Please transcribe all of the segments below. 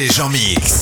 DJ Jean Mix.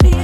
I'll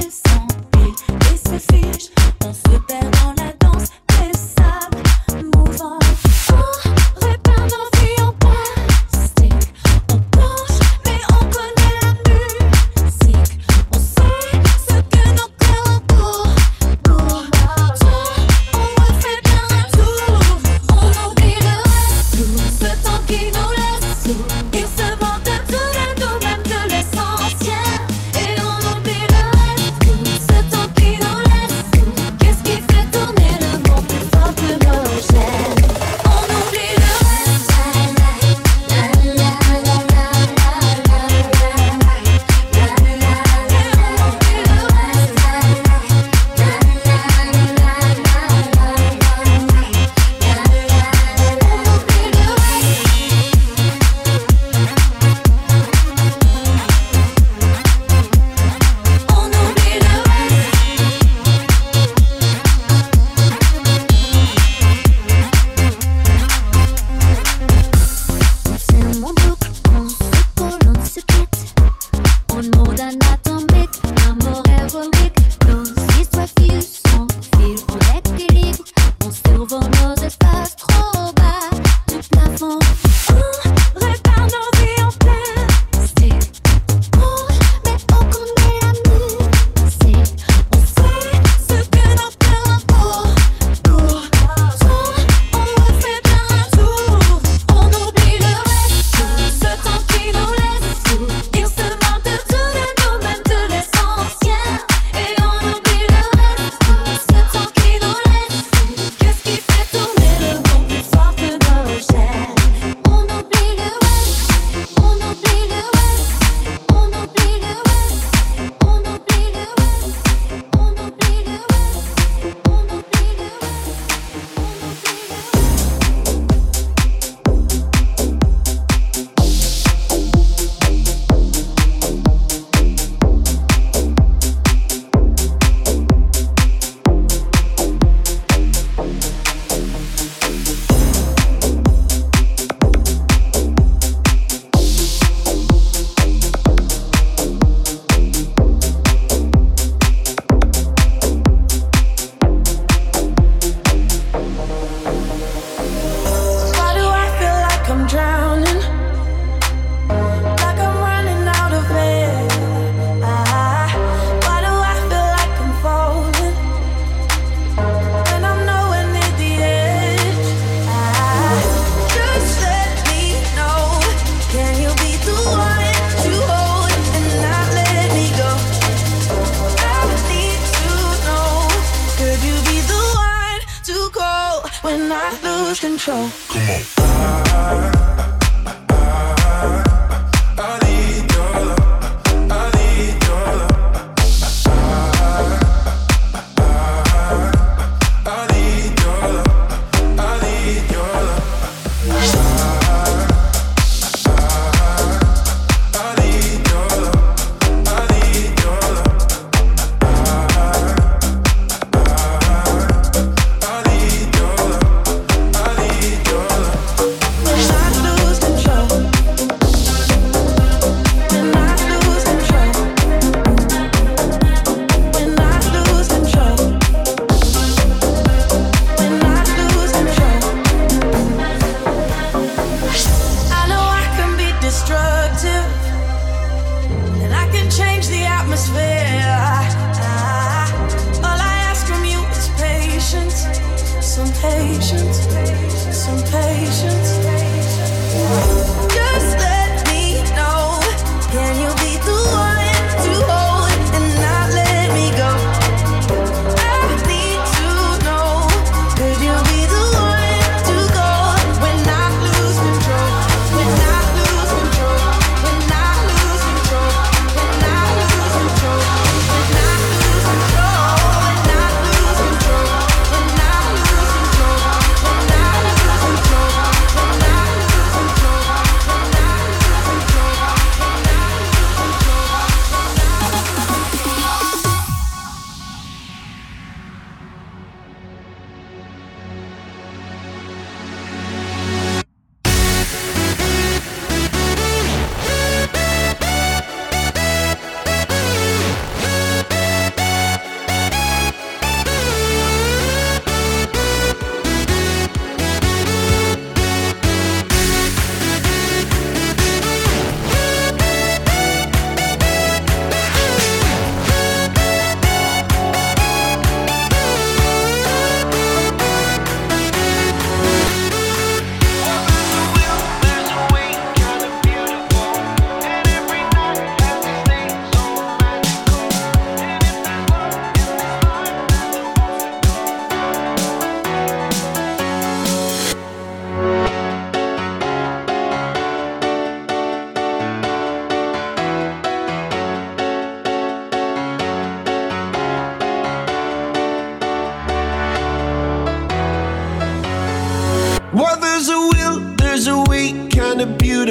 show. Come on.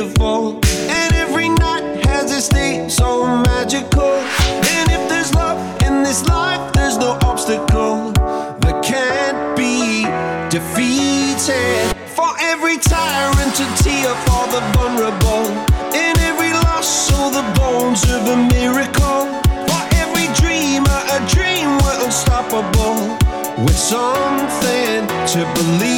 Beautiful. And every night has its day, so magical. And if there's love in this life, there's no obstacle that can't be defeated. For every tyrant to tear for the vulnerable. In every loss, all the bones of a miracle. For every dreamer, a dream we're unstoppable. With something to believe.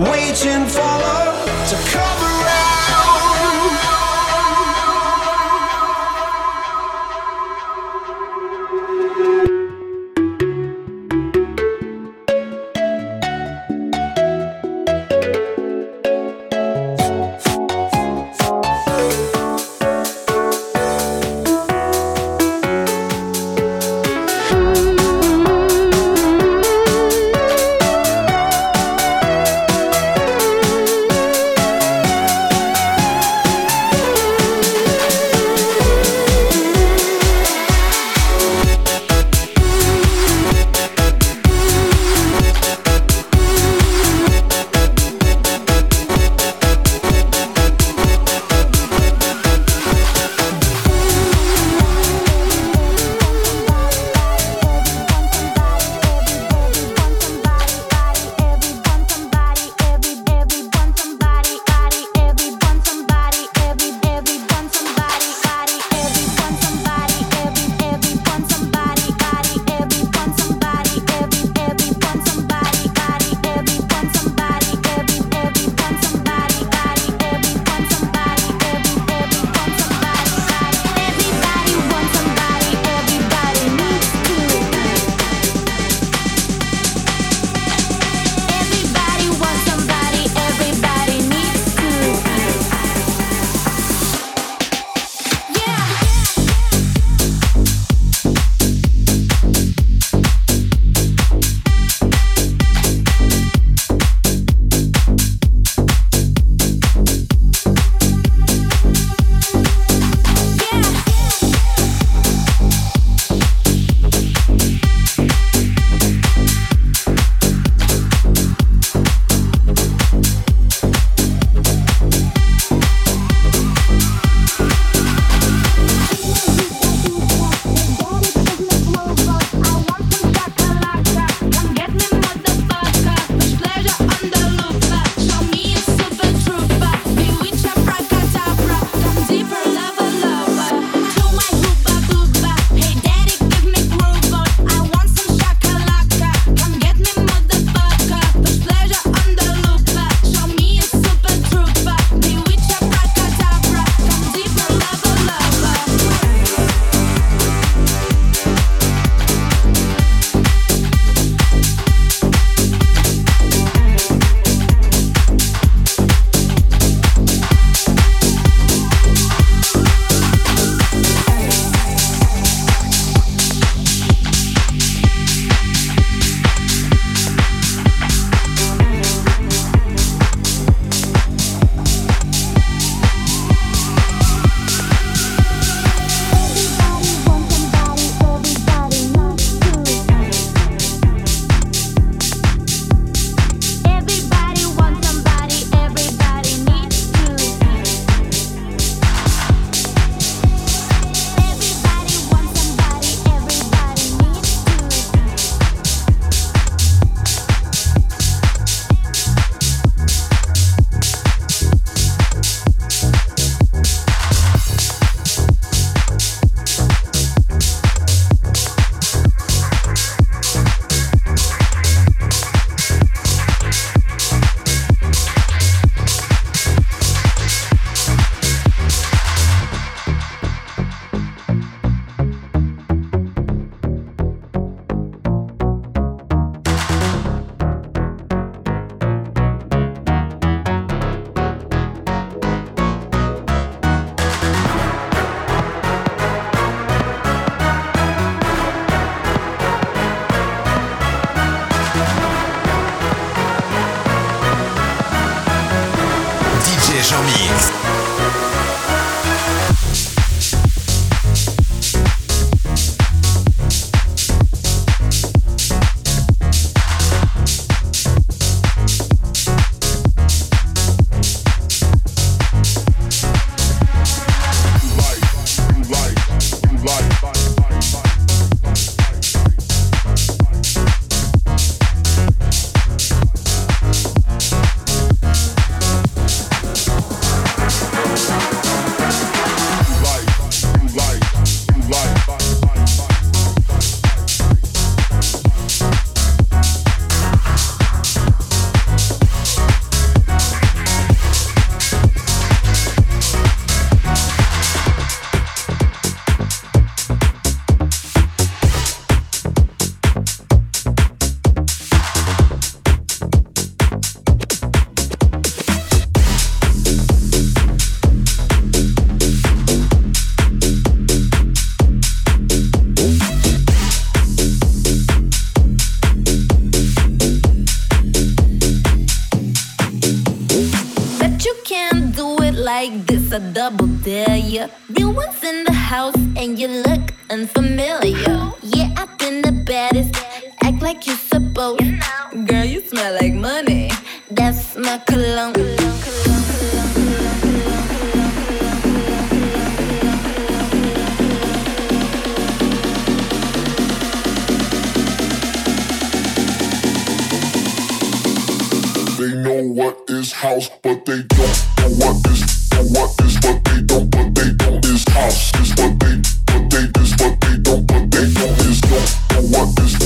waiting for love to come They know what is house, but they don't know what is But is what they don't, but they don't is house is what they, but they is what they don't, but they don't is don't know what is.